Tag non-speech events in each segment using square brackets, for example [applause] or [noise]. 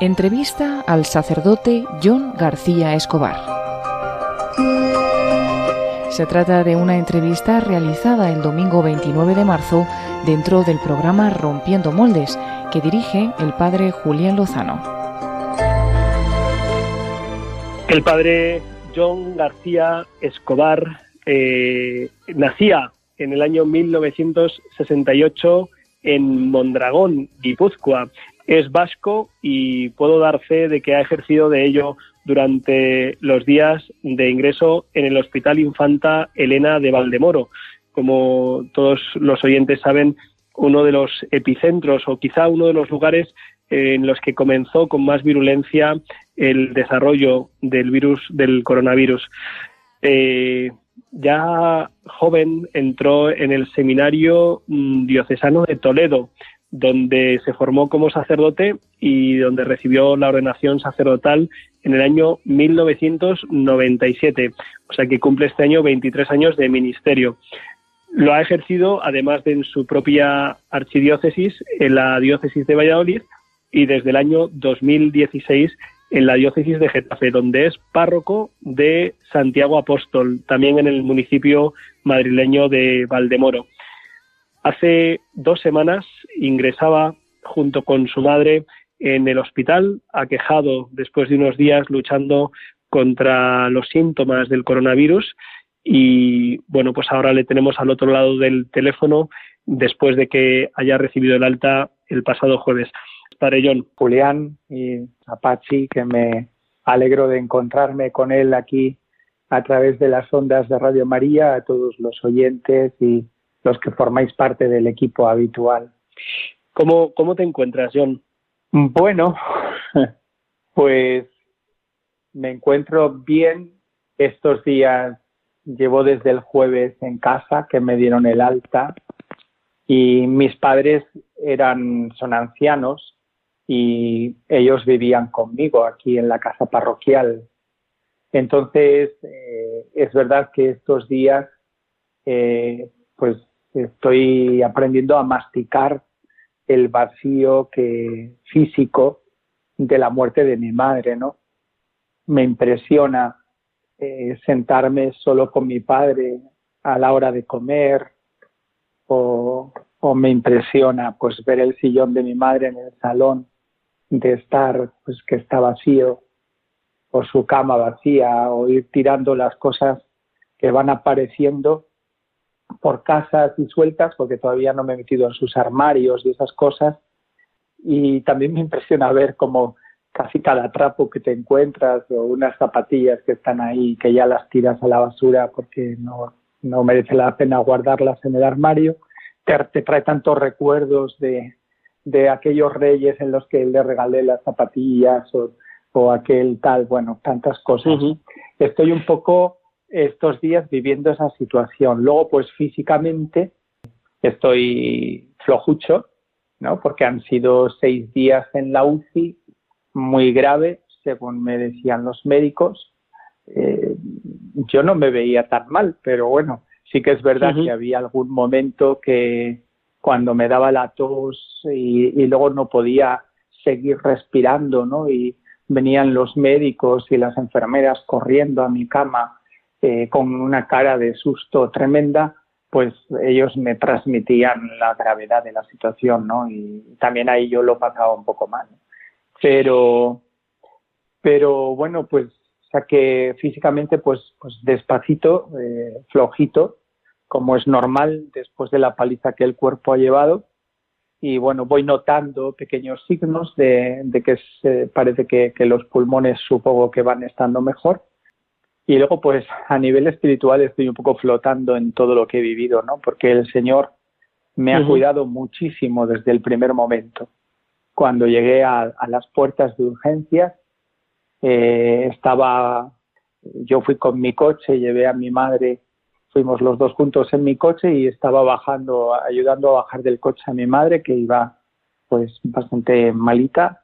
Entrevista al sacerdote John García Escobar. Se trata de una entrevista realizada el domingo 29 de marzo dentro del programa Rompiendo Moldes, que dirige el padre Julián Lozano. El padre John García Escobar eh, nacía en el año 1968 en Mondragón, Guipúzcoa. Es vasco y puedo dar fe de que ha ejercido de ello durante los días de ingreso en el Hospital Infanta Elena de Valdemoro. Como todos los oyentes saben, uno de los epicentros o quizá uno de los lugares en los que comenzó con más virulencia el desarrollo del virus del coronavirus. Eh, ya joven entró en el seminario mm, diocesano de Toledo, donde se formó como sacerdote y donde recibió la ordenación sacerdotal en el año 1997, o sea que cumple este año 23 años de ministerio. Lo ha ejercido, además de en su propia archidiócesis, en la diócesis de Valladolid y desde el año 2016 en la diócesis de Getafe, donde es párroco de Santiago Apóstol, también en el municipio madrileño de Valdemoro. Hace dos semanas ingresaba junto con su madre en el hospital, aquejado después de unos días luchando contra los síntomas del coronavirus y bueno, pues ahora le tenemos al otro lado del teléfono después de que haya recibido el alta el pasado jueves. John. Julián y Apache, que me alegro de encontrarme con él aquí a través de las ondas de Radio María, a todos los oyentes y los que formáis parte del equipo habitual. ¿Cómo, cómo te encuentras, John? Bueno, [laughs] pues me encuentro bien. Estos días llevo desde el jueves en casa, que me dieron el alta, y mis padres eran, son ancianos y ellos vivían conmigo aquí en la casa parroquial. Entonces, eh, es verdad que estos días, eh, pues estoy aprendiendo a masticar el vacío que físico de la muerte de mi madre, ¿no? Me impresiona eh, sentarme solo con mi padre a la hora de comer o, o me impresiona pues ver el sillón de mi madre en el salón de estar, pues que está vacío, o su cama vacía, o ir tirando las cosas que van apareciendo por casas y sueltas, porque todavía no me he metido en sus armarios y esas cosas. Y también me impresiona ver como casi cada trapo que te encuentras o unas zapatillas que están ahí que ya las tiras a la basura porque no, no merece la pena guardarlas en el armario, te, te trae tantos recuerdos de, de aquellos reyes en los que le regalé las zapatillas o, o aquel tal, bueno, tantas cosas. Estoy un poco estos días viviendo esa situación. Luego, pues físicamente estoy flojucho, ¿no? Porque han sido seis días en la UCI, muy grave, según me decían los médicos. Eh, yo no me veía tan mal, pero bueno, sí que es verdad que había algún momento que, cuando me daba la tos y, luego no podía seguir respirando, ¿no? Y venían los médicos y las enfermeras corriendo a mi cama eh, con una cara de susto tremenda, pues ellos me transmitían la gravedad de la situación, ¿no? Y también ahí yo lo pasaba un poco mal. Pero, pero bueno, pues, que físicamente, pues, pues despacito, eh, flojito, como es normal después de la paliza que el cuerpo ha llevado. Y bueno, voy notando pequeños signos de, que parece que, los pulmones supongo que van estando mejor. Y luego, pues a nivel espiritual estoy un poco flotando en todo lo que he vivido, ¿no? Porque el Señor me ha cuidado muchísimo desde el primer momento. Cuando llegué a, las puertas de urgencias, eh, estaba, yo fui con mi coche, llevé a mi madre fuimos los dos juntos en mi coche y estaba bajando, ayudando a bajar del coche a mi madre que iba pues bastante malita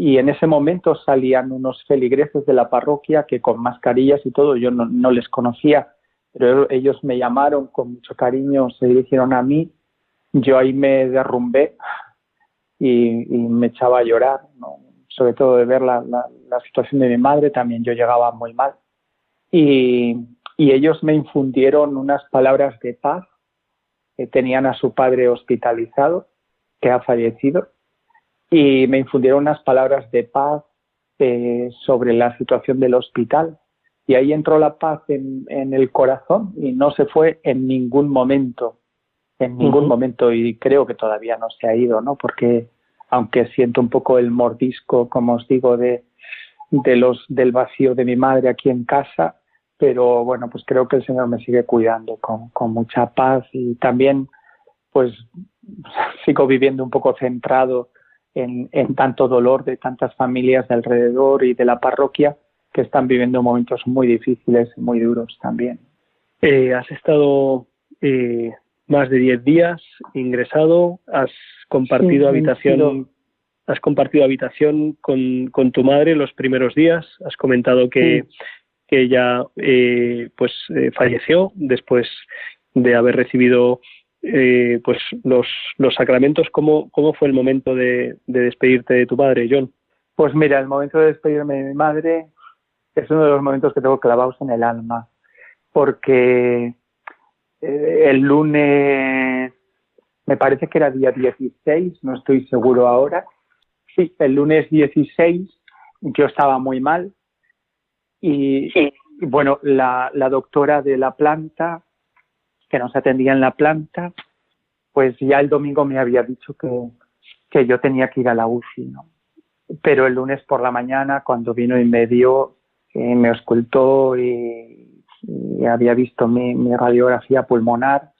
y en ese momento salían unos feligreses de la parroquia que con mascarillas y todo yo no, les conocía, pero ellos me llamaron con mucho cariño, se dirigieron a mí, yo ahí me derrumbé y, me echaba a llorar, sobre todo de ver la, situación de mi madre, también yo llegaba muy mal. Y ellos me infundieron unas palabras de paz, que tenían a su padre hospitalizado, que ha fallecido, y me infundieron unas palabras de paz eh, sobre la situación del hospital. Y ahí entró la paz en, en, el corazón y no se fue en ningún momento, en ningún momento, y creo que todavía no se ha ido, ¿no? Porque aunque siento un poco el mordisco, como os digo, de, de los, del vacío de mi madre aquí en casa, pero bueno, pues creo que el Señor me sigue cuidando con, con mucha paz y también pues [laughs] sigo viviendo un poco centrado en, en, tanto dolor de tantas familias de alrededor y de la parroquia que están viviendo momentos muy difíciles, muy duros también. Eh, has estado eh, más de 10 días ingresado, has compartido habitación. Has compartido habitación con, con, tu madre los primeros días. Has comentado que, que ella eh, pues eh, falleció después de haber recibido eh, pues los, los sacramentos. ¿Cómo, ¿Cómo fue el momento de, de despedirte de tu madre, John? Pues mira, el momento de despedirme de mi madre es uno de los momentos que tengo clavados en el alma, porque el lunes me parece que era día 16, no estoy seguro ahora. Sí, el lunes 16 yo estaba muy mal y, bueno, la, la, doctora de la planta que nos atendía en la planta, pues ya el domingo me había dicho que, que yo tenía que ir a la UCI, ¿no? Pero el lunes por la mañana, cuando vino y me dio, eh, me auscultó y, había visto mi, mi radiografía pulmonar,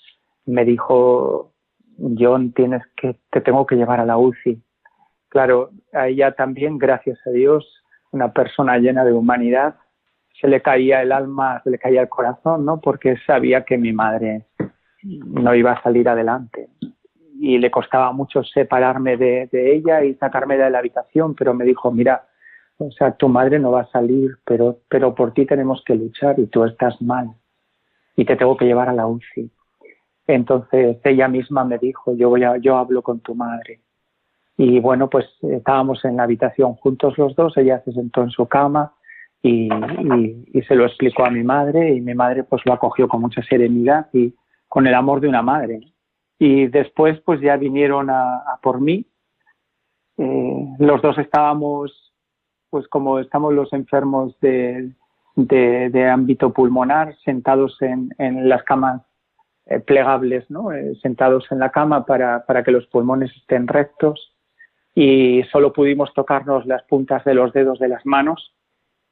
me dijo John, tienes que, te tengo que llevar a la UCI. Claro, a ella también, gracias a Dios, una persona llena de humanidad, se le caía el alma, se le caía el corazón, ¿no? Porque sabía que mi madre no iba a salir adelante. Y le costaba mucho separarme de, ella y sacarme de la habitación, pero me dijo, mira, o sea, tu madre no va a salir, pero, pero por ti tenemos que luchar y tú estás mal. Y te tengo que llevar a la UCI. Entonces ella misma me dijo, yo voy a, yo hablo con tu madre. Y bueno, pues estábamos en la habitación juntos los dos, ella se sentó en su cama y, se lo explicó a mi madre y mi madre pues lo acogió con mucha serenidad y con el amor de una madre. Y después pues ya vinieron a, por mí. Eh, los dos estábamos pues como estamos los enfermos de, de, de ámbito pulmonar sentados en, en las camas eh, plegables, ¿no? Eh, sentados en la cama para, para que los pulmones estén rectos y solo pudimos tocarnos las puntas de los dedos de las manos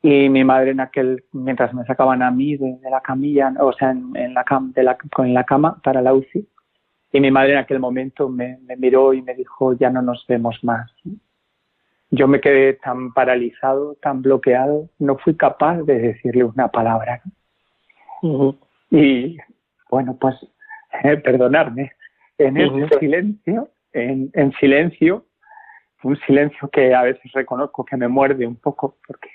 y mi madre en aquel mientras me sacaban a mí de, la camilla o sea en, la cama de la, con la cama para la UCI y mi madre en aquel momento me, me, miró y me dijo ya no nos vemos más yo me quedé tan paralizado tan bloqueado no fui capaz de decirle una palabra y bueno, pues eh, [laughs] perdonarme, en ese silencio, en, en silencio, un silencio que a veces reconozco que me muerde un poco porque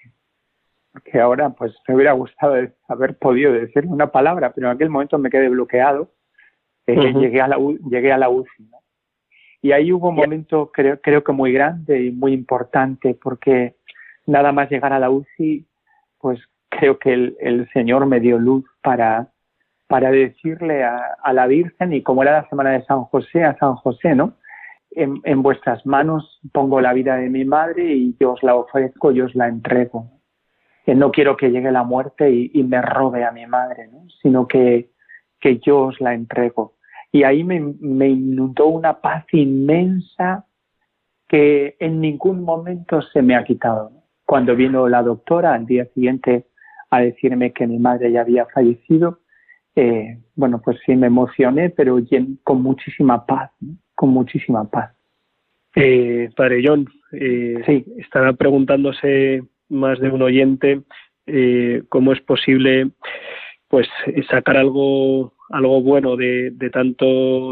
porque ahora pues me hubiera gustado haber podido decir una palabra, pero en aquel momento me quedé bloqueado, eh, llegué a la llegué a la UCI, ¿no? Y ahí hubo un momento creo creo que muy grande y muy importante porque nada más llegar a la UCI, pues creo que el, el Señor me dio luz para para decirle a, a, la Virgen, y como era la semana de San José, a San José, ¿no? En, en, vuestras manos pongo la vida de mi madre y yo os la ofrezco, yo os la entrego. Que no quiero que llegue la muerte y, y me robe a mi madre, ¿no? sino que, que yo os la entrego. Y ahí me, me inundó una paz inmensa que en ningún momento se me ha quitado. Cuando vino la doctora al día siguiente a decirme que mi madre ya había fallecido, eh, bueno, pues sí me emocioné, pero con muchísima paz, con muchísima paz. Eh, padre John, eh, sí. estará preguntándose más de un oyente eh, cómo es posible pues sacar algo algo bueno de, tanto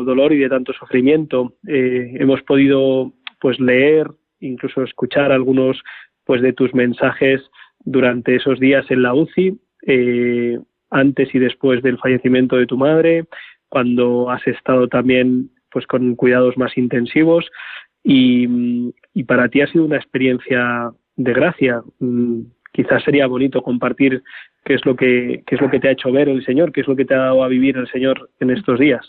dolor y de tanto sufrimiento. Eh, hemos podido pues leer, incluso escuchar algunos pues de tus mensajes durante esos días en la UCI. Eh, antes y después del fallecimiento de tu madre, cuando has estado también pues con cuidados más intensivos y y para ti ha sido una experiencia de gracia. Mm, quizás sería bonito compartir qué es lo que qué es lo que te ha hecho ver el Señor, qué es lo que te ha dado a vivir el Señor en estos días.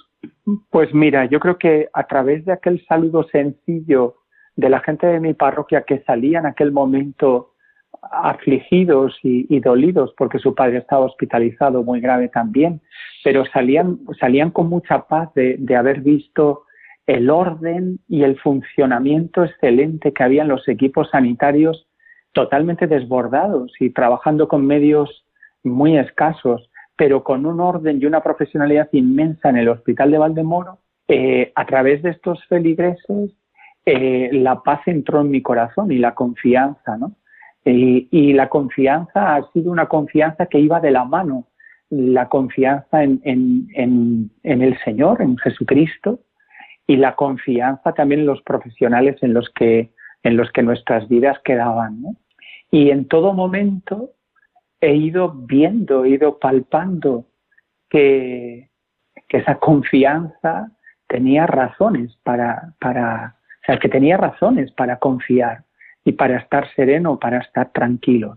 Pues mira, yo creo que a través de aquel saludo sencillo de la gente de mi parroquia que salía en aquel momento afligidos y, dolidos porque su padre estaba hospitalizado muy grave también, pero salían, salían con mucha paz de, de haber visto el orden y el funcionamiento excelente que había en los equipos sanitarios totalmente desbordados y trabajando con medios muy escasos, pero con un orden y una profesionalidad inmensa en el Hospital de Valdemoro, eh, a través de estos feligreses, eh, la paz entró en mi corazón y la confianza, ¿no? y la confianza ha sido una confianza que iba de la mano, la confianza en, en, en el Señor, en Jesucristo, y la confianza también en los profesionales en los que, en los que nuestras vidas quedaban. ¿no? Y en todo momento he ido viendo, he ido palpando que, que esa confianza tenía razones para, para, o sea, que tenía razones para confiar y para estar sereno, para estar tranquilo.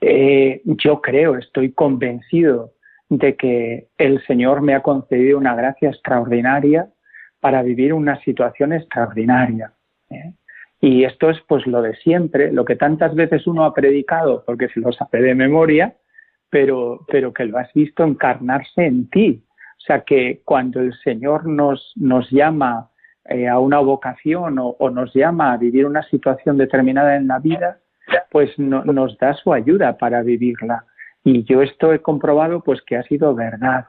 Eh, yo creo, estoy convencido de que el Señor me ha concedido una gracia extraordinaria para vivir una situación extraordinaria. ¿eh? Y esto es pues lo de siempre, lo que tantas veces uno ha predicado, porque se lo sabe de memoria, pero, pero que lo has visto encarnarse en ti. O sea que cuando el Señor nos, nos llama eh, a una vocación o, nos llama a vivir una situación determinada en la vida, pues nos da su ayuda para vivirla. Y yo esto he comprobado pues que ha sido verdad.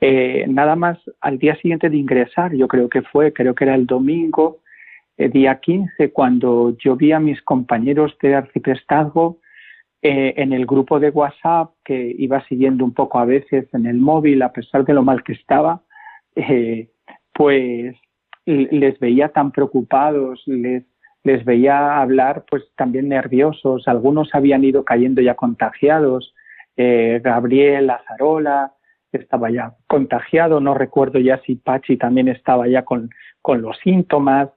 Eh, nada más al día siguiente de ingresar, yo creo que fue, creo que era el domingo, día 15, cuando yo vi a mis compañeros de arciprestazgo eh, en el grupo de WhatsApp, que iba siguiendo un poco a veces en el móvil, a pesar de lo mal que estaba, pues les veía tan preocupados, les, les veía hablar pues también nerviosos, algunos habían ido cayendo ya contagiados, Gabriel, Lazarola, estaba ya contagiado, no recuerdo ya si Pachi también estaba ya con, con los síntomas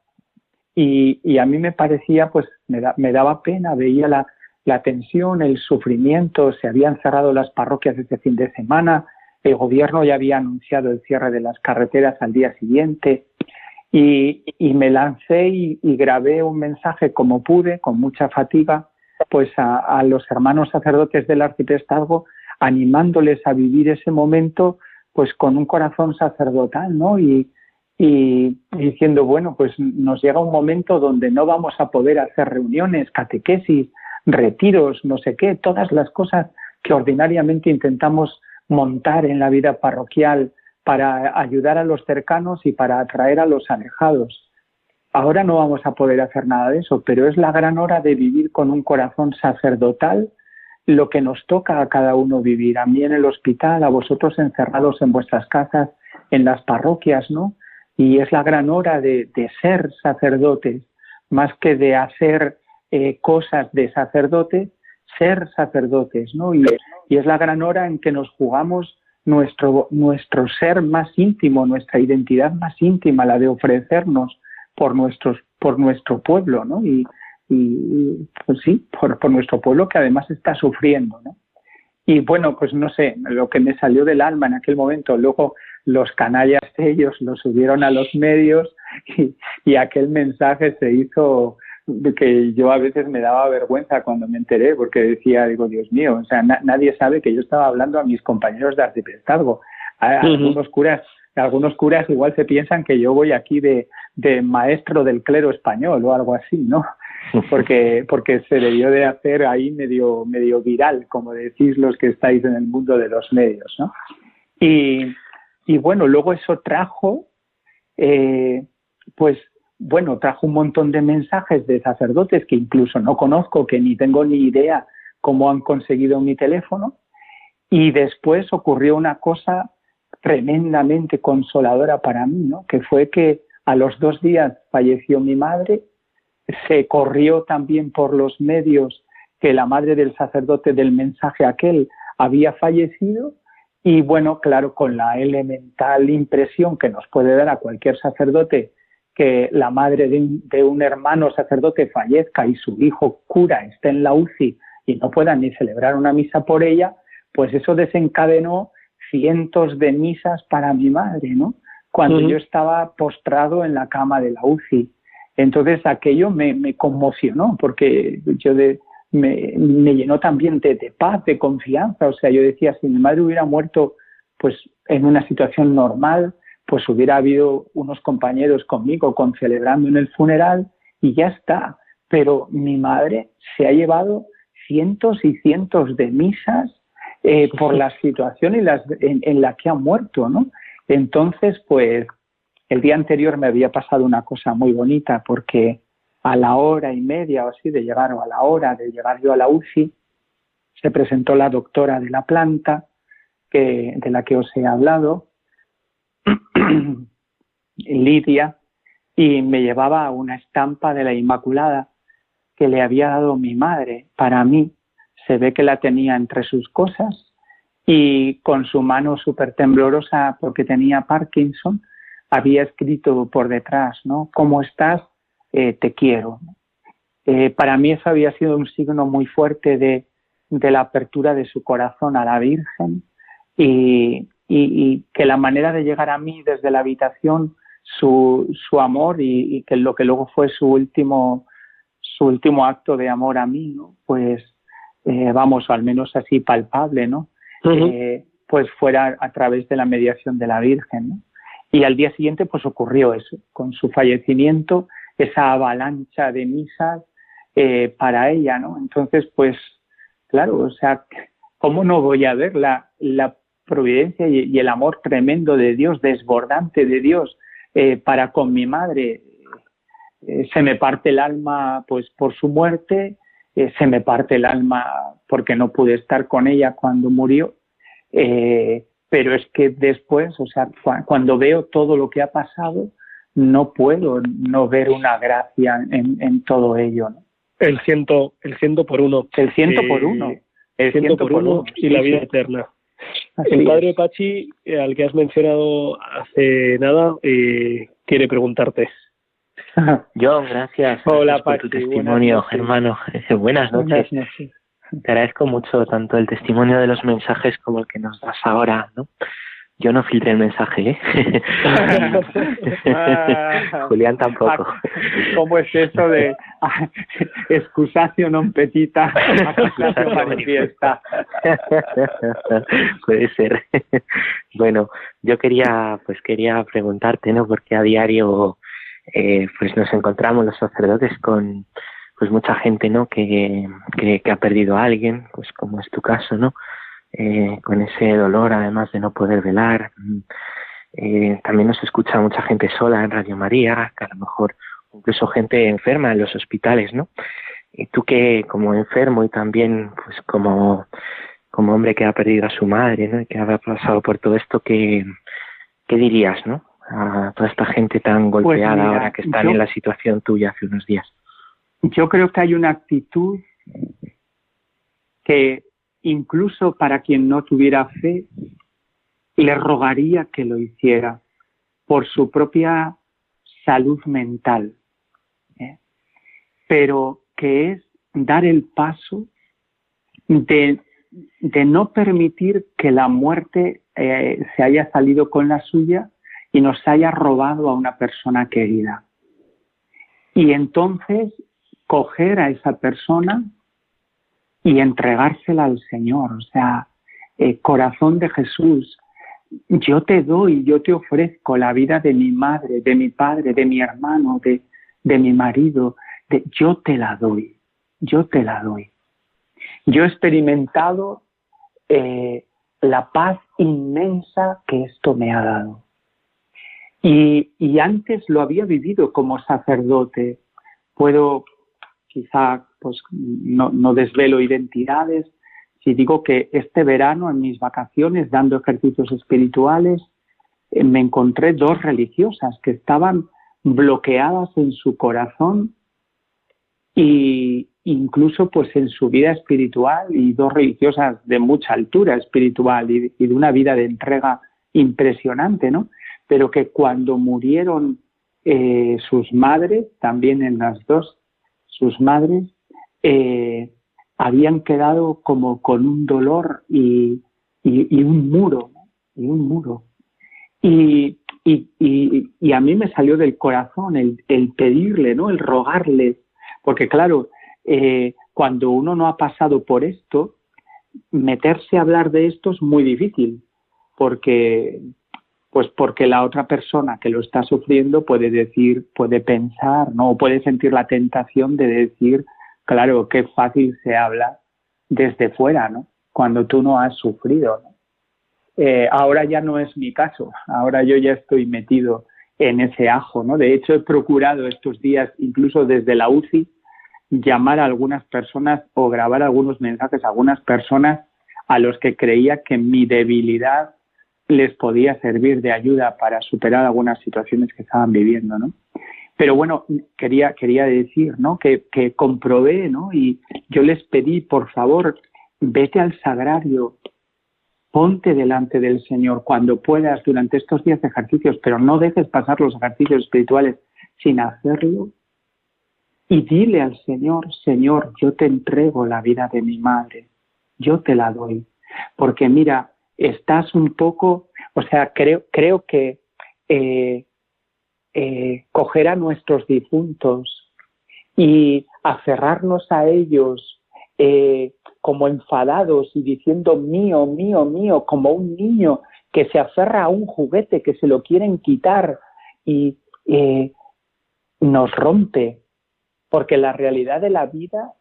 y, y, a mí me parecía, pues me, me daba pena, veía la, tensión, el sufrimiento, se habían cerrado las parroquias este fin de semana, el gobierno ya había anunciado el cierre de las carreteras al día siguiente y, me lancé y, grabé un mensaje como pude, con mucha fatiga, pues a, a los hermanos sacerdotes del arciprestazgo animándoles a vivir ese momento pues con un corazón sacerdotal, ¿no? Y, y diciendo, bueno, pues nos llega un momento donde no vamos a poder hacer reuniones, catequesis, retiros, no sé qué, todas las cosas que ordinariamente intentamos montar en la vida parroquial para ayudar a los cercanos y para atraer a los alejados. Ahora no vamos a poder hacer nada de eso, pero es la gran hora de vivir con un corazón sacerdotal, lo que nos toca a cada uno vivir, a mí en el hospital, a vosotros encerrados en vuestras casas, en las parroquias, ¿no? Y es la gran hora de, ser sacerdotes, más que de hacer eh, cosas de sacerdote, ser sacerdotes, ¿no? Y, y, es la gran hora en que nos jugamos nuestro, nuestro ser más íntimo, nuestra identidad más íntima, la de ofrecernos por, nuestros, por nuestro pueblo, ¿no? Y, y pues sí, por, por nuestro pueblo que además está sufriendo, ¿no? Y bueno, pues no sé, lo que me salió del alma en aquel momento, luego los canallas ellos lo subieron a los medios y, y aquel mensaje se hizo que yo a veces me daba vergüenza cuando me enteré porque decía, digo, Dios mío, o sea, nadie sabe que yo estaba hablando a mis compañeros de arciprestazgo. Algunos curas algunos curas igual se piensan que yo voy aquí de, de maestro del clero español o algo así, ¿no? [laughs] porque, porque se debió de hacer ahí medio, medio viral, como decís los que estáis en el mundo de los medios, ¿no? Y, y bueno, luego eso trajo, eh, pues bueno, trajo un montón de mensajes de sacerdotes que incluso no conozco, que ni tengo ni idea cómo han conseguido mi teléfono. Y después ocurrió una cosa tremendamente consoladora para mí, ¿no? Que fue que a los dos días falleció mi madre se corrió también por los medios que la madre del sacerdote del mensaje aquel había fallecido y bueno, claro, con la elemental impresión que nos puede dar a cualquier sacerdote que la madre de un, hermano sacerdote fallezca y su hijo cura esté en la UCI y no puedan ni celebrar una misa por ella, pues eso desencadenó cientos de misas para mi madre, ¿no? Cuando yo estaba postrado en la cama de la UCI. Entonces aquello me, conmocionó porque yo me, llenó también de, de, paz, de confianza. O sea, yo decía, si mi madre hubiera muerto pues en una situación normal, pues hubiera habido unos compañeros conmigo con celebrando en el funeral y ya está. Pero mi madre se ha llevado cientos y cientos de misas eh, por la situación en, en, la que ha muerto, ¿no? Entonces, pues el día anterior me había pasado una cosa muy bonita porque a la hora y media o así de llegar, o a la hora de llegar yo a la UCI, se presentó la doctora de la planta, que, de la que os he hablado, [clears throat] Lidia, y me llevaba una estampa de la Inmaculada que le había dado mi madre para mí. Se ve que la tenía entre sus cosas y con su mano súper temblorosa porque tenía Parkinson, había escrito por detrás, ¿no? ¿Cómo estás? Eh, te quiero. Eh, para mí eso había sido un signo muy fuerte de, de la apertura de su corazón a la Virgen y, y, que la manera de llegar a mí desde la habitación, su, su amor y, que lo que luego fue su último, su último acto de amor a mí, ¿no? pues eh, vamos, al menos así palpable, ¿no? Eh, pues fuera a través de la mediación de la Virgen. ¿no? Y al día siguiente pues ocurrió eso, con su fallecimiento, esa avalancha de misas eh, para ella, ¿no? Entonces, pues, claro, o sea, ¿cómo no voy a ver la, providencia y, el amor tremendo de Dios, desbordante de Dios eh, para con mi madre. Eh, se me parte el alma pues por su muerte, se me parte el alma porque no pude estar con ella cuando murió, pero es que después, o sea, cuando veo todo lo que ha pasado, no puedo no ver una gracia en, todo ello. El ciento, el ciento por uno. El ciento por uno. El ciento, por, uno, y la vida eterna el padre Pachi, eh, al que has mencionado hace nada, eh, quiere preguntarte. [laughs] John, gracias. Hola, por tu testimonio, hermano. [laughs] Buenas noches. Te agradezco mucho tanto el testimonio de los mensajes como el que nos das ahora, ¿no? Yo no filtré el mensaje, ¿eh? [laughs] Julián tampoco. ¿Cómo es eso de excusatio non petita, [laughs] manifiesta? [laughs] Puede ser. bueno, yo quería, pues quería preguntarte, ¿no? Porque a diario, eh, pues nos encontramos los sacerdotes con, pues mucha gente, ¿no? Que, que, que ha perdido a alguien, pues como es tu caso, ¿no? Eh, con ese dolor además de no poder velar. Eh, también nos escucha mucha gente sola en Radio María, que a lo mejor incluso gente enferma en los hospitales, ¿no? Y tú que como enfermo y también pues como, como hombre que ha perdido a su madre, ¿no? Y que ha pasado por todo esto, ¿qué, qué dirías, ¿no? A toda esta gente tan pues golpeada ahora que están en la situación tuya hace unos días. Yo creo que hay una actitud que incluso para quien no tuviera fe, le rogaría que lo hiciera por su propia salud mental, ¿eh? pero que es dar el paso de, no permitir que la muerte eh, se haya salido con la suya y nos haya robado a una persona querida. Y entonces coger a esa persona y entregársela al Señor. O sea, eh, corazón de Jesús, yo te doy, yo te ofrezco la vida de mi madre, de mi padre, de mi hermano, de, de mi marido, de, yo te la doy, yo te la doy. Yo he experimentado eh, la paz inmensa que esto me ha dado. Y, y antes lo había vivido como sacerdote. Puedo quizá pues no, no desvelo identidades, si digo que este verano en mis vacaciones dando ejercicios espirituales eh, me encontré dos religiosas que estaban bloqueadas en su corazón y incluso pues en su vida espiritual y dos religiosas de mucha altura espiritual y, y de una vida de entrega impresionante, ¿no? Pero que cuando murieron eh, sus madres, también en las dos, sus madres, eh, habían quedado como con un dolor y, un muro, y un muro. Y, y, a mí me salió del corazón el, pedirle, ¿no? El rogarle, porque claro, eh, cuando uno no ha pasado por esto, meterse a hablar de esto es muy difícil, porque pues porque la otra persona que lo está sufriendo puede decir, puede pensar, ¿no? Puede sentir la tentación de decir, claro, qué fácil se habla desde fuera, ¿no? Cuando tú no has sufrido, ¿no? Eh, ahora ya no es mi caso, ahora yo ya estoy metido en ese ajo, ¿no? De hecho, he procurado estos días, incluso desde la UCI, llamar a algunas personas o grabar algunos mensajes a algunas personas a los que creía que mi debilidad les podía servir de ayuda para superar algunas situaciones que estaban viviendo, ¿no? Pero bueno, quería, quería decir, ¿no? Que, que comprobé, ¿no? Y yo les pedí, por favor, vete al sagrario, ponte delante del Señor cuando puedas durante estos días de ejercicios, pero no dejes pasar los ejercicios espirituales sin hacerlo. Y dile al Señor, Señor, yo te entrego la vida de mi madre, yo te la doy. Porque mira, estás un poco, o sea, creo, creo que eh, eh, coger a nuestros difuntos y aferrarnos a ellos eh, como enfadados y diciendo mío, mío, mío, como un niño que se aferra a un juguete que se lo quieren quitar y nos rompe, porque la realidad de la vida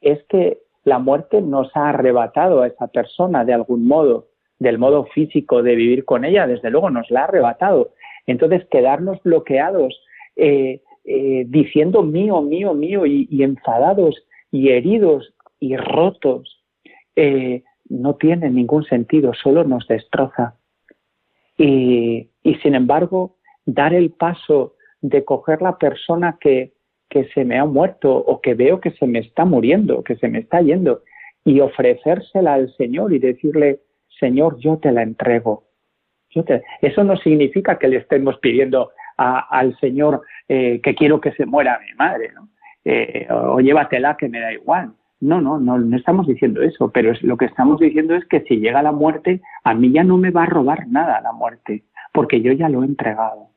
es que la muerte nos ha arrebatado a esa persona de algún modo del modo físico de vivir con ella, desde luego nos la ha arrebatado. Entonces, quedarnos bloqueados eh, eh, diciendo mío, mío, mío y, enfadados y heridos y rotos, eh, no tiene ningún sentido, solo nos destroza. Y, y, sin embargo, dar el paso de coger la persona que, que se me ha muerto o que veo que se me está muriendo, que se me está yendo, y ofrecérsela al Señor y decirle, Señor, yo te la entrego. Eso no significa que le estemos pidiendo al Señor eh, que quiero que se muera mi madre, ¿no? Eh, o llévatela que me da igual. No, no, no, no estamos diciendo eso, pero lo que estamos diciendo es que si llega la muerte, a mí ya no me va a robar nada la muerte, porque yo ya lo he entregado.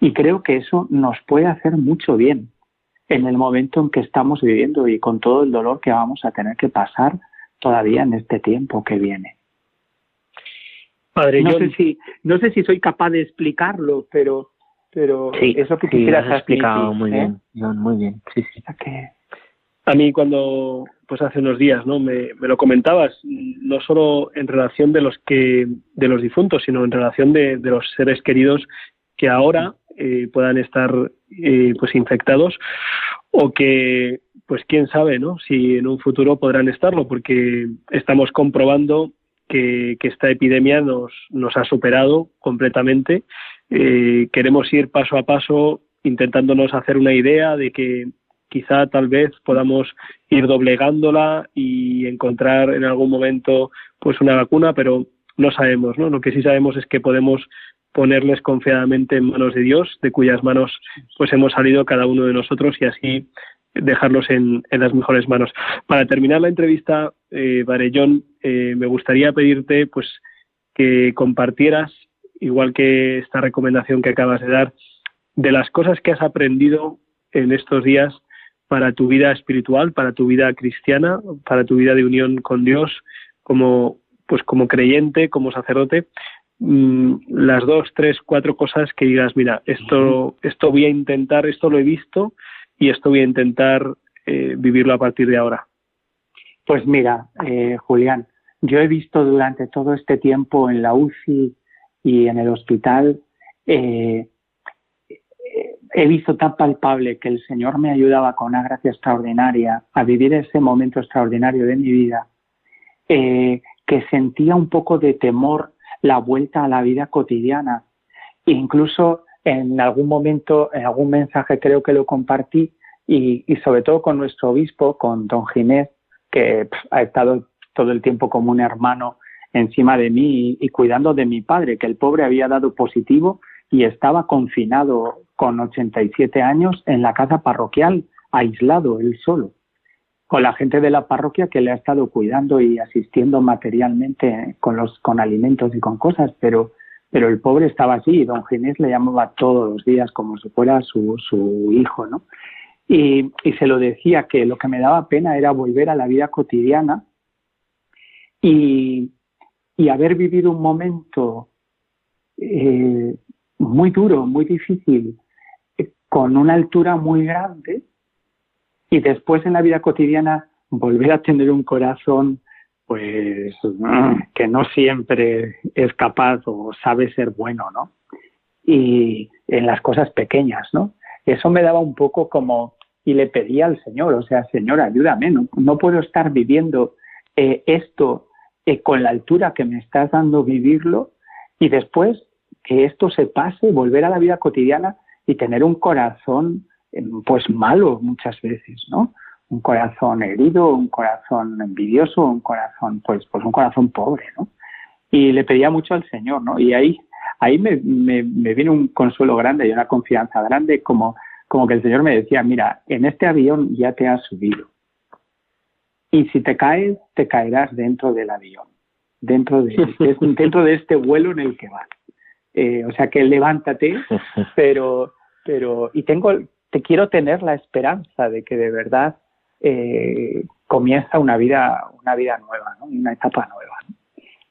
Y creo que eso nos puede hacer mucho bien en el momento en que estamos viviendo y con todo el dolor que vamos a tener que pasar todavía en este tiempo que viene no, sé si, no sé si soy capaz de explicarlo, pero, pero eso que quisieras has explicado muy ¿eh? bien, muy bien. Sí, sí. A mí cuando, pues hace unos días, ¿no? Me, me, lo comentabas, no solo en relación de los que, de los difuntos, sino en relación de, de los seres queridos que ahora eh, puedan estar, eh, pues infectados o que, pues quién sabe, ¿no? Si en un futuro podrán estarlo, porque estamos comprobando que, esta epidemia nos, nos ha superado completamente. Eh, queremos ir paso a paso intentándonos hacer una idea de que quizá tal vez podamos ir doblegándola y encontrar en algún momento pues una vacuna, pero no sabemos, ¿no? Lo que sí sabemos es que podemos ponerles confiadamente en manos de Dios, de cuyas manos pues hemos salido cada uno de nosotros y así dejarlos en, las mejores manos. Para terminar la entrevista, eh, Varellón, eh, me gustaría pedirte pues que compartieras, igual que esta recomendación que acabas de dar, de las cosas que has aprendido en estos días para tu vida espiritual, para tu vida cristiana, para tu vida de unión con Dios, como pues como creyente, como sacerdote, mm, las dos, tres, cuatro cosas que digas, mira, esto, esto voy a intentar, esto lo he visto y esto voy a intentar eh, vivirlo a partir de ahora? Pues mira, eh, Julián, yo he visto durante todo este tiempo en la UCI y en el hospital, eh, he visto tan palpable que el Señor me ayudaba con una gracia extraordinaria a vivir ese momento extraordinario de mi vida, que sentía un poco de temor la vuelta a la vida cotidiana. incluso en algún momento, en algún mensaje creo que lo compartí y, sobre todo con nuestro obispo, con don Ginés, que ha estado todo el tiempo como un hermano encima de mí y, cuidando de mi padre, que el pobre había dado positivo y estaba confinado con 87 años en la casa parroquial, aislado, él solo, con la gente de la parroquia que le ha estado cuidando y asistiendo materialmente con, los, con alimentos y con cosas, pero, pero el pobre estaba así y don Ginés le llamaba todos los días como si fuera su, su hijo, ¿no? Y, y se lo decía que lo que me daba pena era volver a la vida cotidiana y, y haber vivido un momento eh, muy duro, muy difícil, eh, con una altura muy grande y después en la vida cotidiana volver a tener un corazón pues [clears throat] que no siempre es capaz o sabe ser bueno, ¿no? Y en las cosas pequeñas, ¿no? Eso me daba un poco como y le pedía al Señor, o sea, Señor, ayúdame, no, no puedo estar viviendo eh, esto eh, con la altura que me estás dando vivirlo y después que esto se pase, volver a la vida cotidiana y tener un corazón eh, pues malo muchas veces, ¿no? Un corazón herido, un corazón envidioso, un corazón, pues, pues un corazón pobre, ¿no? Y le pedía mucho al Señor, ¿no? Y ahí, ahí me, me, me vino un consuelo grande y una confianza grande, como, como que el Señor me decía, mira, en este avión ya te has subido. Y si te caes, te caerás dentro del avión, dentro de, [laughs] dentro de este vuelo en el que vas. Eh, o sea que levántate, [laughs] pero, pero, y tengo, te quiero tener la esperanza de que de verdad eh, comienza una vida, una vida nueva, ¿no? una etapa nueva.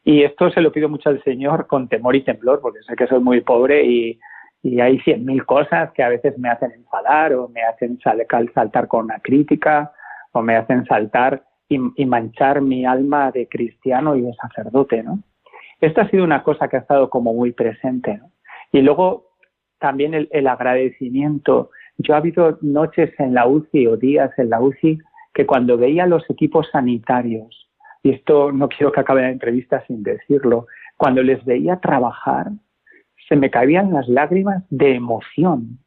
Y esto se lo pido mucho al Señor con temor y temblor, porque sé que soy muy pobre y, y hay cien mil cosas que a veces me hacen enfadar o me hacen saltar con una crítica o me hacen saltar y, y manchar mi alma de cristiano y de sacerdote, ¿no? Esto ha sido una cosa que ha estado como muy presente. ¿no? Y luego también el, agradecimiento. Yo ha habido noches en la UCI o días en la UCI que cuando veía los equipos sanitarios, y esto no quiero que acabe la entrevista sin decirlo, cuando les veía trabajar, se me caían las lágrimas de emoción,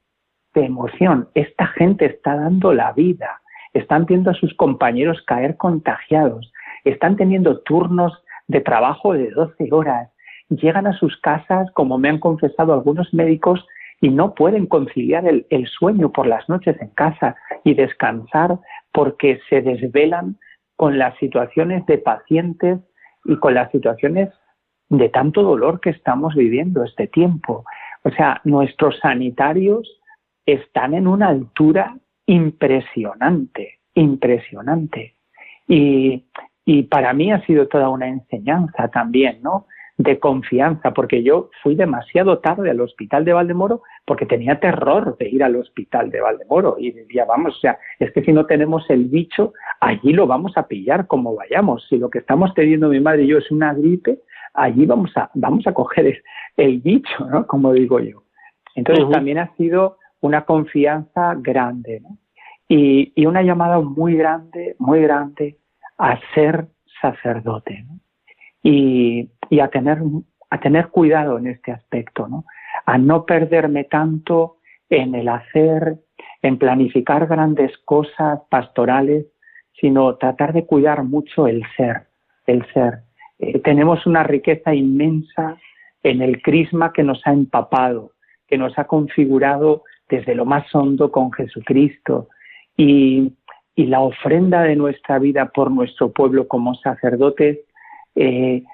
de emoción. Esta gente está dando la vida, están viendo a sus compañeros caer contagiados, están teniendo turnos de trabajo de 12 horas. Llegan a sus casas, como me han confesado algunos médicos, y no pueden conciliar el, sueño por las noches en casa y descansar porque se desvelan con las situaciones de pacientes y con las situaciones de tanto dolor que estamos viviendo este tiempo. O sea, nuestros sanitarios están en una altura impresionante, impresionante. Y, y para mí ha sido toda una enseñanza también, ¿no? De confianza, porque yo fui demasiado tarde al hospital de Valdemoro porque tenía terror de ir al hospital de Valdemoro y decía, vamos, o sea, es que si no tenemos el bicho, allí lo vamos a pillar como vayamos. Si lo que estamos teniendo mi madre y yo es una gripe, allí vamos a, vamos a coger el bicho, ¿no? Como digo yo. Entonces también ha sido una confianza grande, ¿no? Y, y una llamada muy grande, muy grande a ser sacerdote y, a, tener, a tener cuidado en este aspecto, ¿no? a no perderme tanto en el hacer, en planificar grandes cosas pastorales, sino tratar de cuidar mucho el ser, el ser. Eh, tenemos una riqueza inmensa en el crisma que nos ha empapado, que nos ha configurado desde lo más hondo con Jesucristo. Y, y la ofrenda de nuestra vida por nuestro pueblo como sacerdotes, eh,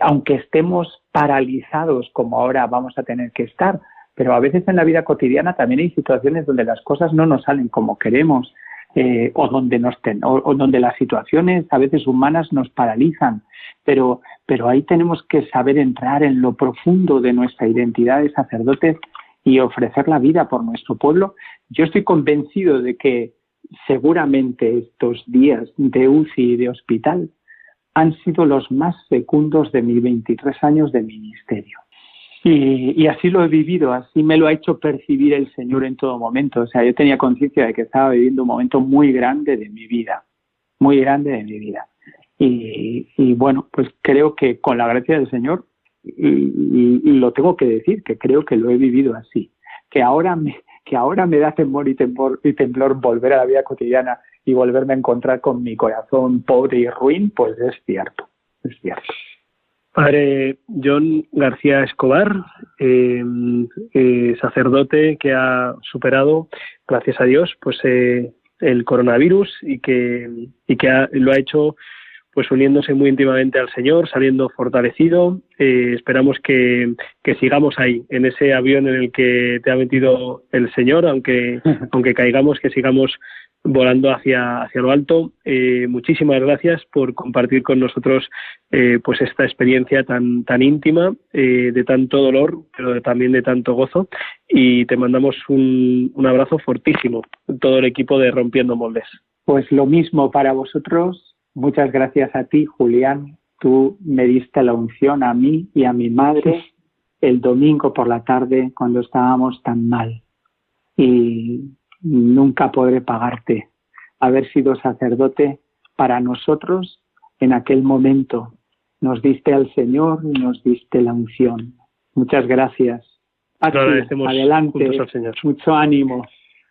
aunque estemos paralizados como ahora vamos a tener que estar, pero a veces en la vida cotidiana también hay situaciones donde las cosas no nos salen como queremos eh, o, donde nos o, donde las situaciones a veces humanas nos paralizan, pero, pero ahí tenemos que saber entrar en lo profundo de nuestra identidad de sacerdotes y ofrecer la vida por nuestro pueblo. Yo estoy convencido de que seguramente estos días de UCI y de hospital han sido los más fecundos de mis 23 años de ministerio. Y, así lo he vivido, así me lo ha hecho percibir el Señor en todo momento. O sea, yo tenía conciencia de que estaba viviendo un momento muy grande de mi vida, muy grande de mi vida. Y, bueno, pues creo que con la gracia del Señor, y, lo tengo que decir, que creo que lo he vivido así, que ahora me, que ahora me da temor y, temor y temblor volver a la vida cotidiana y volverme a encontrar con mi corazón pobre y ruin, pues es cierto, es cierto. Padre John García Escobar, eh, eh, sacerdote que ha superado, gracias a Dios, pues eh, el coronavirus y que, y que lo ha hecho pues uniéndose muy íntimamente al Señor, saliendo fortalecido. esperamos que, que, sigamos ahí, en ese avión en el que te ha metido el Señor, aunque, [laughs] aunque caigamos, que sigamos volando hacia, hacia lo alto. Eh, muchísimas gracias por compartir con nosotros eh, pues esta experiencia tan, tan íntima, eh, de tanto dolor, pero también de tanto gozo. Y te mandamos un, un abrazo fortísimo, todo el equipo de Rompiendo Moldes. Pues lo mismo para vosotros. Muchas gracias a ti, Julián. Tú me diste la unción a mí y a mi madre el domingo por la tarde cuando estábamos tan mal. Y nunca podré pagarte haber sido sacerdote para nosotros en aquel momento. Nos diste al Señor y nos diste la unción. Muchas gracias. adelante, mucho ánimo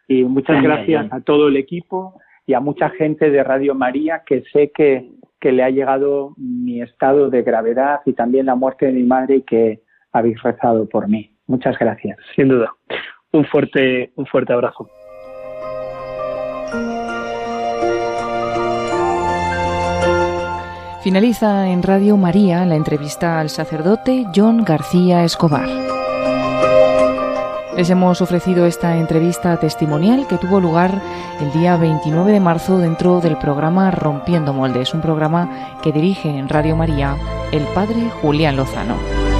y muchas gracias a todo el equipo y a mucha gente de Radio María que sé que, que le ha llegado mi estado de gravedad y también la muerte de mi madre y que habéis rezado por mí. Muchas gracias. Sin duda. Un fuerte, un fuerte abrazo. Finaliza en Radio María la entrevista al sacerdote John García Escobar. Les hemos ofrecido esta entrevista testimonial que tuvo lugar el día 29 de marzo dentro del programa Rompiendo Moldes, un programa que dirige en Radio María el padre Julián Lozano.